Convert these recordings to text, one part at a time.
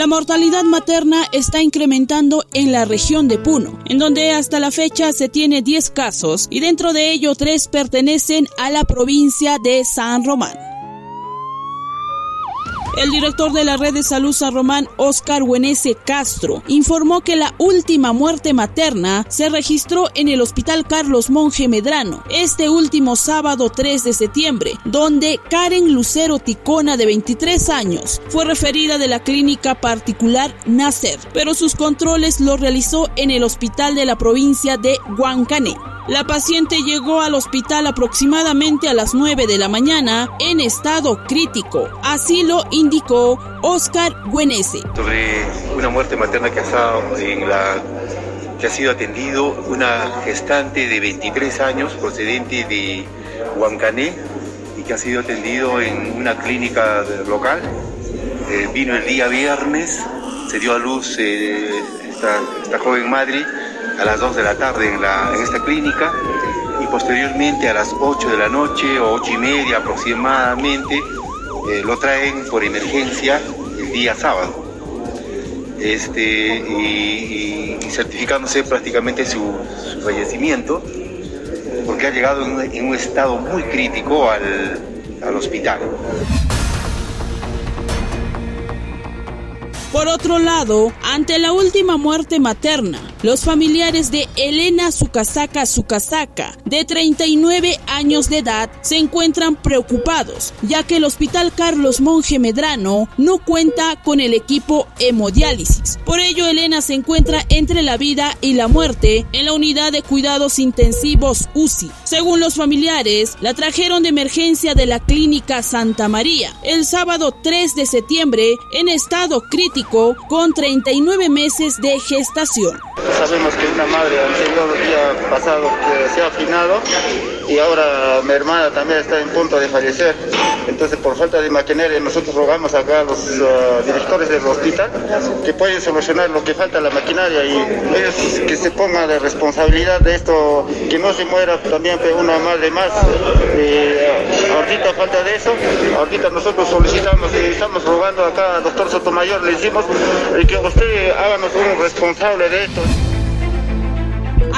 La mortalidad materna está incrementando en la región de Puno, en donde hasta la fecha se tiene 10 casos y dentro de ello 3 pertenecen a la provincia de San Román. El director de la red de salud San Román, Oscar Huenese Castro, informó que la última muerte materna se registró en el Hospital Carlos Monje Medrano este último sábado 3 de septiembre, donde Karen Lucero Ticona, de 23 años, fue referida de la clínica particular Nacer, pero sus controles los realizó en el hospital de la provincia de Huancané. La paciente llegó al hospital aproximadamente a las 9 de la mañana en estado crítico. Así lo indicó Oscar Güenese. Sobre una muerte materna que ha, sido atendido una gestante de 23 años procedente de Huancané y que ha sido atendido en una clínica local. Eh, vino el día viernes, se dio a luz eh, esta joven madre a las 2 de la tarde en, la, en esta clínica y posteriormente a las 8 de la noche o 8 y media aproximadamente eh, lo traen por emergencia el día sábado. Este, y, certificándose prácticamente su, fallecimiento porque ha llegado en, un estado muy crítico al, al hospital. Por otro lado, ante la última muerte materna, los familiares de Elena Sukasaka Sukasaka, de 39 años de edad, se encuentran preocupados, ya que el Hospital Carlos Monje Medrano no cuenta con el equipo hemodiálisis. Por ello, Elena se encuentra entre la vida y la muerte en la unidad de cuidados intensivos UCI. Según los familiares, la trajeron de emergencia de la clínica Santa María el sábado 3 de septiembre en estado crítico con 39 meses de gestación. Sabemos que una madre anterior día pasado que se ha afinado y ahora mi hermana también está en punto de fallecer. Entonces, por falta de maquinaria, nosotros rogamos acá a los uh, directores del hospital que pueden solucionar lo que falta la maquinaria y ellos que se pongan de responsabilidad de esto, que no se muera también una madre más. Eh, ahorita falta de eso, ahorita nosotros solicitamos y estamos rogando acá al doctor Sotomayor, le decimos eh, que usted háganos un responsable de esto.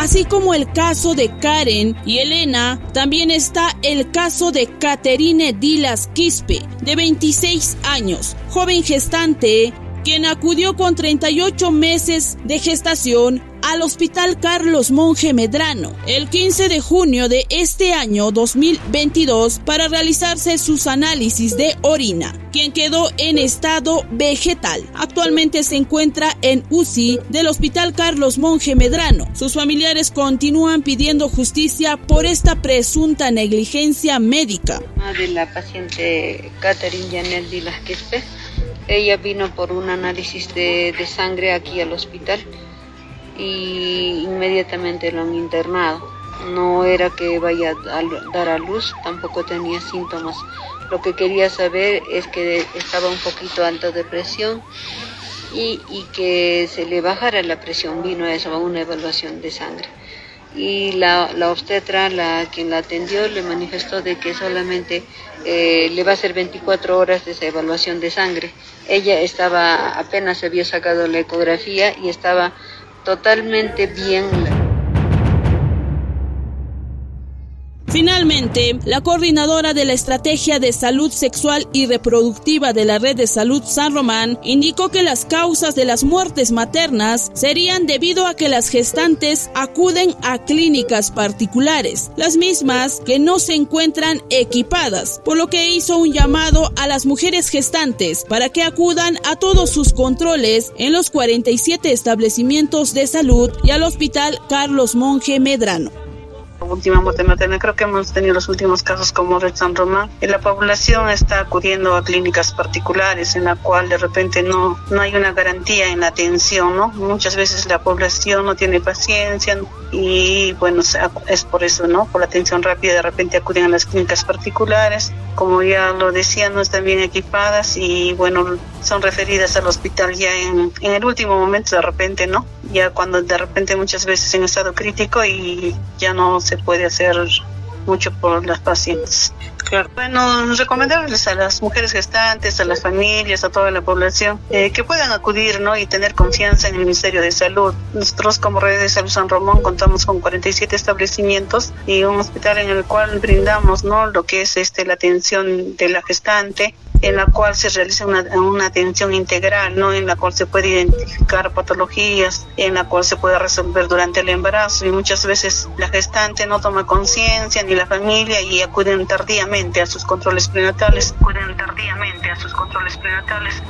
Así como el caso de Karen y Elena, también está el caso de Caterine Dilas Quispe, de 26 años, joven gestante, quien acudió con 38 meses de gestación al Hospital Carlos Monje Medrano el 15 de junio de este año 2022 para realizarse sus análisis de orina, quien quedó en estado vegetal. Actualmente se encuentra en UCI del Hospital Carlos Monje Medrano. Sus familiares continúan pidiendo justicia por esta presunta negligencia médica. De la paciente Catherine Janet ella vino por un análisis de, de sangre aquí al hospital y inmediatamente lo han internado. No era que vaya a dar a luz, tampoco tenía síntomas. Lo que quería saber es que estaba un poquito alto de presión y, y que se le bajara la presión. Vino a eso, a una evaluación de sangre. Y la, la obstetra, la, quien la atendió, le manifestó de que solamente eh, le va a hacer 24 horas de esa evaluación de sangre. Ella estaba, apenas había sacado la ecografía y estaba totalmente bien. Finalmente, la coordinadora de la Estrategia de Salud Sexual y Reproductiva de la Red de Salud San Román indicó que las causas de las muertes maternas serían debido a que las gestantes acuden a clínicas particulares, las mismas que no se encuentran equipadas, por lo que hizo un llamado a las mujeres gestantes para que acudan a todos sus controles en los 47 establecimientos de salud y al Hospital Carlos Monje Medrano última materna. Creo que hemos tenido los últimos casos como Red San Román. Y la población está acudiendo a clínicas particulares en la cual de repente no, no hay una garantía en la atención, ¿no? Muchas veces la población no tiene paciencia y bueno, es por eso, ¿no? Por la atención rápida de repente acuden a las clínicas particulares. Como ya lo decía, no están bien equipadas y bueno, son referidas al hospital ya en, en el último momento de repente, ¿no? Ya cuando de repente muchas veces en estado crítico y ya no se puede hacer mucho por las pacientes. Claro. Bueno, recomendarles a las mujeres gestantes, a las familias, a toda la población, eh, que puedan acudir ¿no? y tener confianza en el Ministerio de Salud. Nosotros como Red de Salud San Ramón contamos con 47 establecimientos y un hospital en el cual brindamos ¿no? lo que es este, la atención de la gestante, en la cual se realiza una, una, atención integral, ¿no? en la cual se puede identificar patologías, en la cual se puede resolver durante el embarazo y muchas veces la gestante no toma conciencia ni la familia y acuden tardíamente a sus controles prenatales. Acuden tardíamente a sus controles prenatales